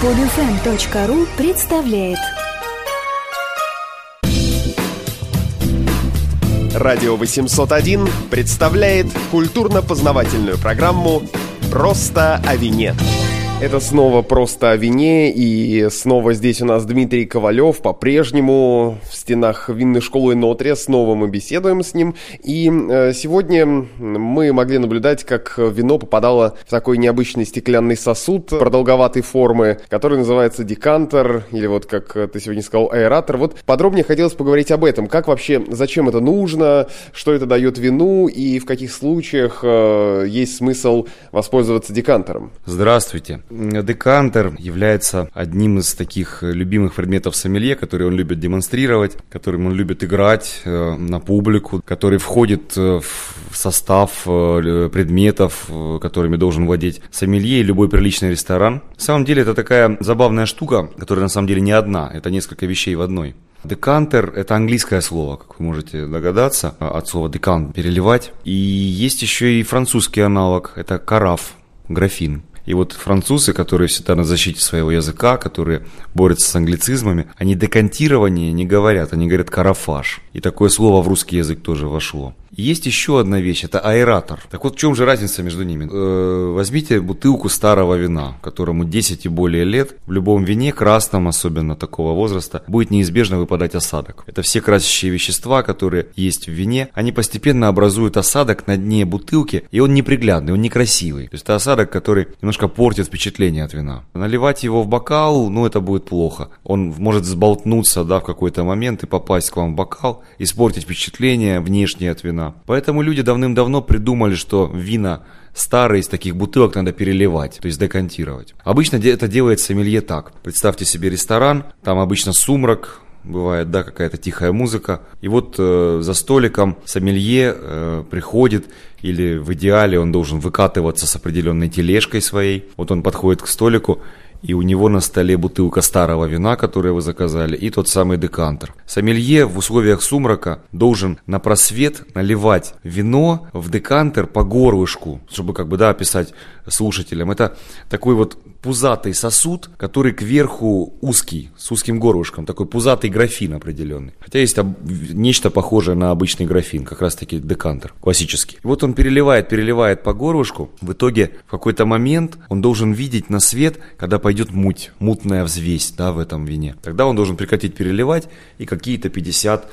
Подфм.ру представляет Радио 801 представляет культурно-познавательную программу «Просто о вине». Это снова просто о вине, и снова здесь у нас Дмитрий Ковалев, по-прежнему в стенах винной школы Нотрия, снова мы беседуем с ним, и э, сегодня мы могли наблюдать, как вино попадало в такой необычный стеклянный сосуд продолговатой формы, который называется декантер, или вот как ты сегодня сказал, аэратор. Вот подробнее хотелось поговорить об этом, как вообще, зачем это нужно, что это дает вину, и в каких случаях э, есть смысл воспользоваться декантером. Здравствуйте. Декантер является одним из таких любимых предметов сомелье, которые он любит демонстрировать, которым он любит играть э, на публику, который входит э, в состав э, предметов, которыми должен владеть сомелье и любой приличный ресторан. На самом деле это такая забавная штука, которая на самом деле не одна, это несколько вещей в одной. Декантер – это английское слово, как вы можете догадаться, от слова декант – переливать. И есть еще и французский аналог – это караф, графин. И вот французы, которые всегда на защите своего языка, которые борются с англицизмами, они декантирование не говорят, они говорят карафаш. И такое слово в русский язык тоже вошло. Есть еще одна вещь, это аэратор. Так вот, в чем же разница между ними? Э, возьмите бутылку старого вина, которому 10 и более лет. В любом вине, красном особенно такого возраста, будет неизбежно выпадать осадок. Это все красящие вещества, которые есть в вине, они постепенно образуют осадок на дне бутылки, и он неприглядный, он некрасивый. То есть это осадок, который немножко портит впечатление от вина. Наливать его в бокал, ну это будет плохо. Он может сболтнуться да, в какой-то момент и попасть к вам в бокал, испортить впечатление внешнее от вина. Поэтому люди давным-давно придумали, что вина старые из таких бутылок надо переливать, то есть декантировать. Обычно это делает сомелье так. Представьте себе ресторан, там обычно сумрак, бывает, да, какая-то тихая музыка. И вот э, за столиком сомелье э, приходит, или в идеале он должен выкатываться с определенной тележкой своей. Вот он подходит к столику, и у него на столе бутылка старого вина, которое вы заказали, и тот самый декантер. Сомелье в условиях сумрака должен на просвет наливать вино в декантер по горлышку, чтобы как бы, да, описать слушателям. Это такой вот пузатый сосуд, который кверху узкий, с узким горлышком, такой пузатый графин определенный. Хотя есть нечто похожее на обычный графин, как раз таки декантер, классический. И вот он переливает, переливает по горлышку, в итоге в какой-то момент он должен видеть на свет, когда пойдет муть, мутная взвесь, да, в этом вине. Тогда он должен прекратить переливать, и какие-то 50-70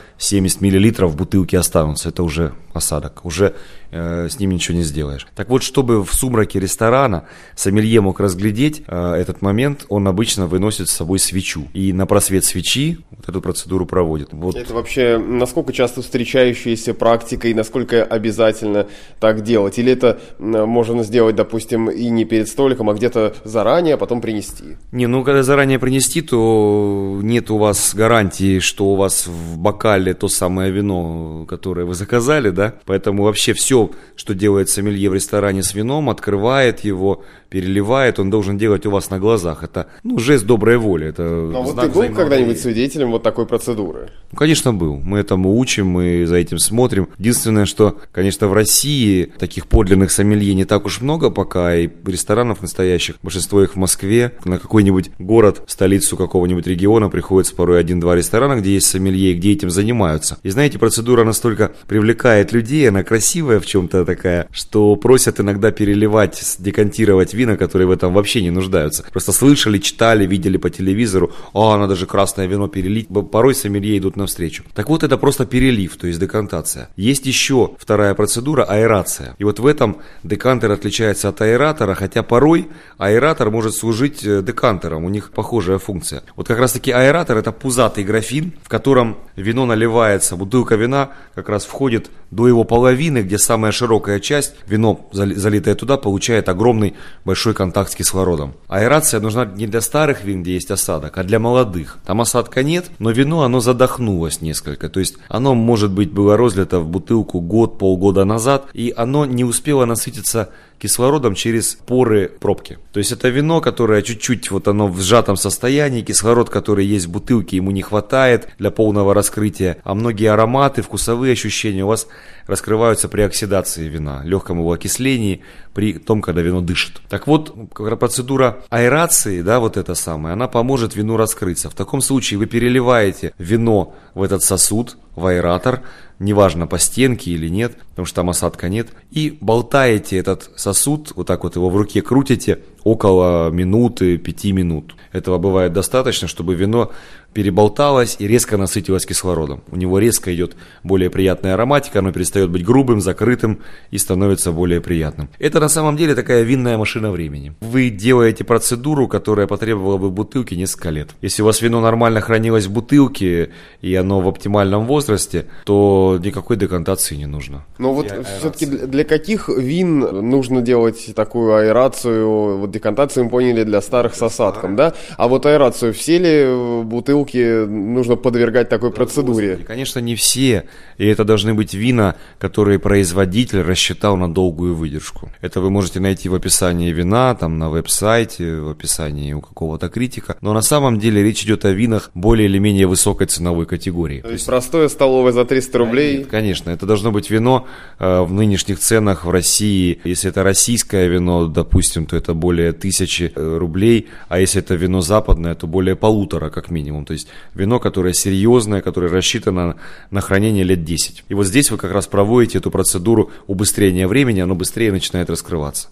миллилитров в бутылке останутся. Это уже осадок, уже э, с ним ничего не сделаешь. Так вот, чтобы в сумраке ресторана сомелье мог разглядеть э, этот момент, он обычно выносит с собой свечу. И на просвет свечи вот эту процедуру проводит. Вот. Это вообще насколько часто встречающаяся практика и насколько обязательно так делать? Или это можно сделать, допустим, и не перед столиком, а где-то заранее, а потом принести? Не, ну когда заранее принести, то нет у вас гарантии, что у вас в бокале то самое вино, которое вы заказали, да? Поэтому вообще все, что делает сомелье в ресторане с вином, открывает его, переливает, он должен делать у вас на глазах. Это, ну, жест доброй воли. Это Но вот ты был когда-нибудь свидетелем вот такой процедуры? Ну, конечно, был. Мы этому учим, мы за этим смотрим. Единственное, что, конечно, в России таких подлинных сомелье не так уж много пока, и ресторанов настоящих, большинство их в Москве, на какой-нибудь город, столицу какого-нибудь региона приходится порой один-два ресторана, где есть сомелье, где этим занимаются. И знаете, процедура настолько привлекает людей, она красивая в чем-то такая, что просят иногда переливать, декантировать вина, которые в этом вообще не нуждаются. Просто слышали, читали, видели по телевизору, а, надо же красное вино перелить. Порой сомелье идут навстречу. Так вот, это просто перелив, то есть декантация. Есть еще вторая процедура – аэрация. И вот в этом декантер отличается от аэратора, хотя порой аэратор может служить декантером, у них похожая функция. Вот как раз таки аэратор – это пузатый графин, в котором вино наливается, бутылка вина как раз входит до его половины, где самая широкая часть, вино, залитое туда, получает огромный большой контакт с кислородом. Аэрация нужна не для старых вин, где есть осадок, а для молодых. Там осадка нет, но вино, оно задохнулось несколько. То есть оно, может быть, было разлито в бутылку год, полгода назад, и оно не успело насытиться кислородом через поры пробки. То есть это вино, которое чуть-чуть вот оно в сжатом состоянии, кислород, который есть в бутылке, ему не хватает для полного раскрытия, а многие ароматы, вкусовые ощущения у вас раскрываются при оксидации вина, легком его окислении, при том, когда вино дышит. Так вот, процедура аэрации, да, вот эта самая, она поможет вину раскрыться. В таком случае вы переливаете вино в этот сосуд, в аэратор, неважно по стенке или нет, потому что там осадка нет, и болтаете этот сосуд, вот так вот его в руке крутите около минуты, пяти минут. Этого бывает достаточно, чтобы вино переболталось и резко насытилось кислородом. У него резко идет более приятная ароматика, оно перестает быть грубым, закрытым и становится более приятным. Это на самом деле такая винная машина времени. Вы делаете процедуру, которая потребовала бы бутылки несколько лет. Если у вас вино нормально хранилось в бутылке и оно в оптимальном возрасте, то никакой декантации не нужно. Но вот все-таки для каких вин нужно делать такую аэрацию? Вот декантацию мы поняли для старых с осадком, да? А вот аэрацию все ли бутылки бутылки нужно подвергать такой процедуре? Господи, конечно, не все. И это должны быть вина, которые производитель рассчитал на долгую выдержку. Это вы можете найти в описании вина, там на веб-сайте, в описании у какого-то критика. Но на самом деле речь идет о винах более или менее высокой ценовой категории. То есть простое столовое за 300 рублей? Нет, конечно, это должно быть вино э, в нынешних ценах в России. Если это российское вино, допустим, то это более тысячи э, рублей, а если это вино западное, то более полутора как минимум. То есть вино, которое серьезное, которое рассчитано на хранение лет 10. И вот здесь вы как раз проводите эту процедуру убыстрения времени, оно быстрее начинает раскрываться.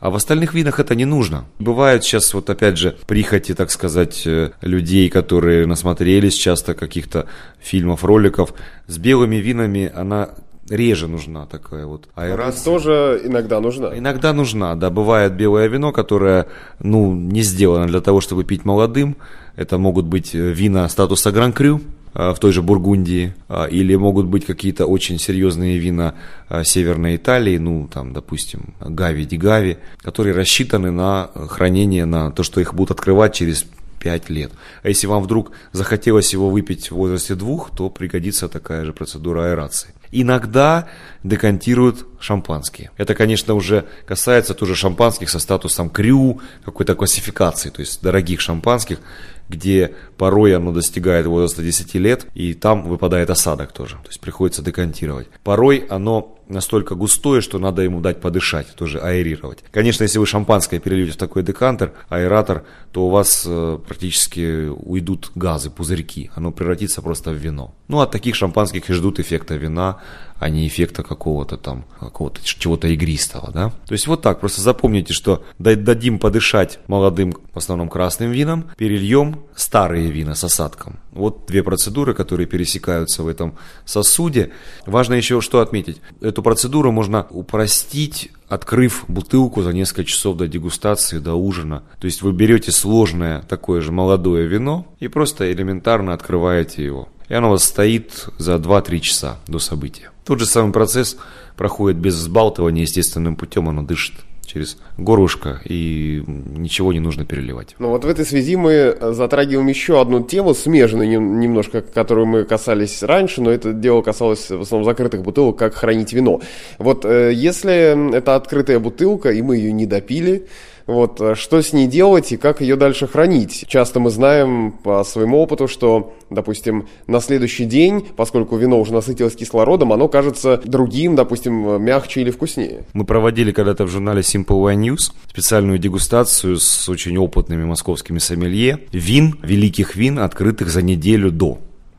А в остальных винах это не нужно. Бывают сейчас вот опять же прихоти, так сказать, э, людей, которые насмотрелись часто каких-то фильмов, роликов. С белыми винами она реже нужна такая вот аэрация. тоже иногда нужна. Иногда нужна, да. Бывает белое вино, которое, ну, не сделано для того, чтобы пить молодым. Это могут быть э, вина статуса Гран-Крю, э, в той же Бургундии, э, или могут быть какие-то очень серьезные вина Северной Италии, ну, там, допустим, Гави, Дигави, которые рассчитаны на хранение, на то, что их будут открывать через 5 лет. А если вам вдруг захотелось его выпить в возрасте двух, то пригодится такая же процедура аэрации. Иногда декантируют шампанские. Это, конечно, уже касается тоже шампанских со статусом крю, какой-то классификации, то есть дорогих шампанских, где порой оно достигает возраста 10 лет, и там выпадает осадок тоже, то есть приходится декантировать. Порой оно настолько густое, что надо ему дать подышать, тоже аэрировать. Конечно, если вы шампанское перельете в такой декантер, аэратор, то у вас э, практически уйдут газы, пузырьки, оно превратится просто в вино. Ну, от таких шампанских и ждут эффекта вина, а не эффекта какого-то там, какого-то чего-то игристого, да. То есть вот так, просто запомните, что дадим подышать молодым, в основном красным винам, перельем старые вина с осадком. Вот две процедуры, которые пересекаются в этом сосуде. Важно еще что отметить. Эту процедуру можно упростить открыв бутылку за несколько часов до дегустации, до ужина. То есть вы берете сложное такое же молодое вино и просто элементарно открываете его. И оно у вас стоит за 2-3 часа до события. Тот же самый процесс проходит без взбалтывания, естественным путем оно дышит через горлышко, и ничего не нужно переливать. Ну вот в этой связи мы затрагиваем еще одну тему, смежную немножко, которую мы касались раньше, но это дело касалось в основном закрытых бутылок, как хранить вино. Вот э, если это открытая бутылка, и мы ее не допили, вот, э, что с ней делать и как ее дальше хранить? Часто мы знаем по своему опыту, что, допустим, на следующий день, поскольку вино уже насытилось кислородом, оно кажется другим, допустим, мягче или вкуснее. Мы проводили когда-то в журнале Simple Wine News специальную дегустацию с очень опытными московскими сомелье вин, великих вин, открытых за неделю до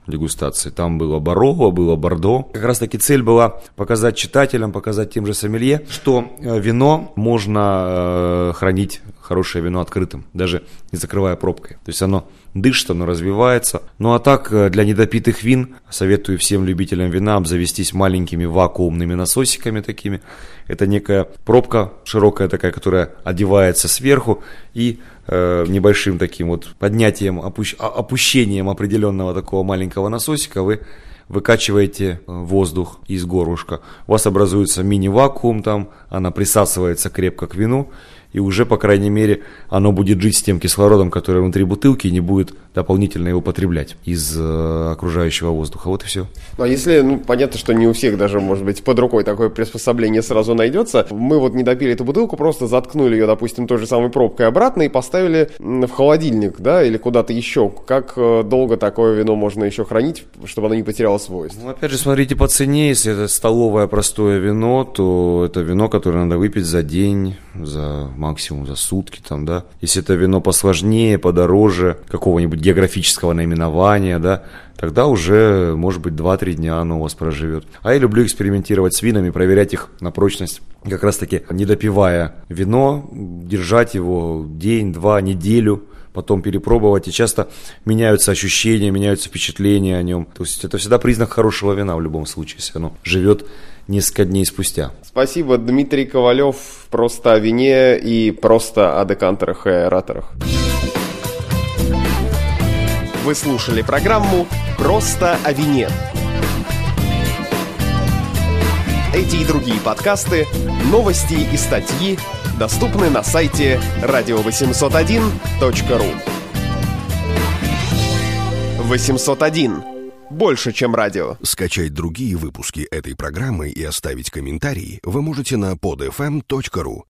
дегустации. Там было Барово, было Бордо. Как раз таки цель была показать читателям, показать тем же сомелье, что э, вино можно э, хранить, хорошее вино открытым, даже не закрывая пробкой. То есть оно дышит, оно развивается. Ну а так, э, для недопитых вин советую всем любителям вина обзавестись маленькими вакуумными насосиками такими. Это некая пробка широкая такая, которая одевается сверху и э, небольшим таким вот поднятием, опущ, опущением определенного такого маленького насосика вы выкачиваете э, воздух из горлышка. У вас образуется мини-вакуум там, она присасывается крепко к вину, и уже, по крайней мере, оно будет жить с тем кислородом, который внутри бутылки, и не будет дополнительно его потреблять из э, окружающего воздуха. Вот и все. Ну, а если, ну, понятно, что не у всех даже, может быть, под рукой такое приспособление сразу найдется. Мы вот не допили эту бутылку, просто заткнули ее, допустим, той же самой пробкой обратно и поставили в холодильник, да, или куда-то еще. Как э, долго такое вино можно еще хранить, чтобы оно не потеряло свойств? Ну, опять же, смотрите по цене. Если это столовое простое вино, то это вино, которое надо выпить за день, за максимум за сутки там, да. Если это вино посложнее, подороже, какого-нибудь географического наименования, да, тогда уже, может быть, 2-3 дня оно у вас проживет. А я люблю экспериментировать с винами, проверять их на прочность. Как раз таки, не допивая вино, держать его день, два, неделю, потом перепробовать, и часто меняются ощущения, меняются впечатления о нем. То есть это всегда признак хорошего вина в любом случае, если оно живет несколько дней спустя. Спасибо, Дмитрий Ковалев, просто о вине и просто о декантерах и аэраторах. Вы слушали программу «Просто о вине». Эти и другие подкасты, новости и статьи доступны на сайте radio801.ru 801. Больше, чем радио. Скачать другие выпуски этой программы и оставить комментарии вы можете на podfm.ru.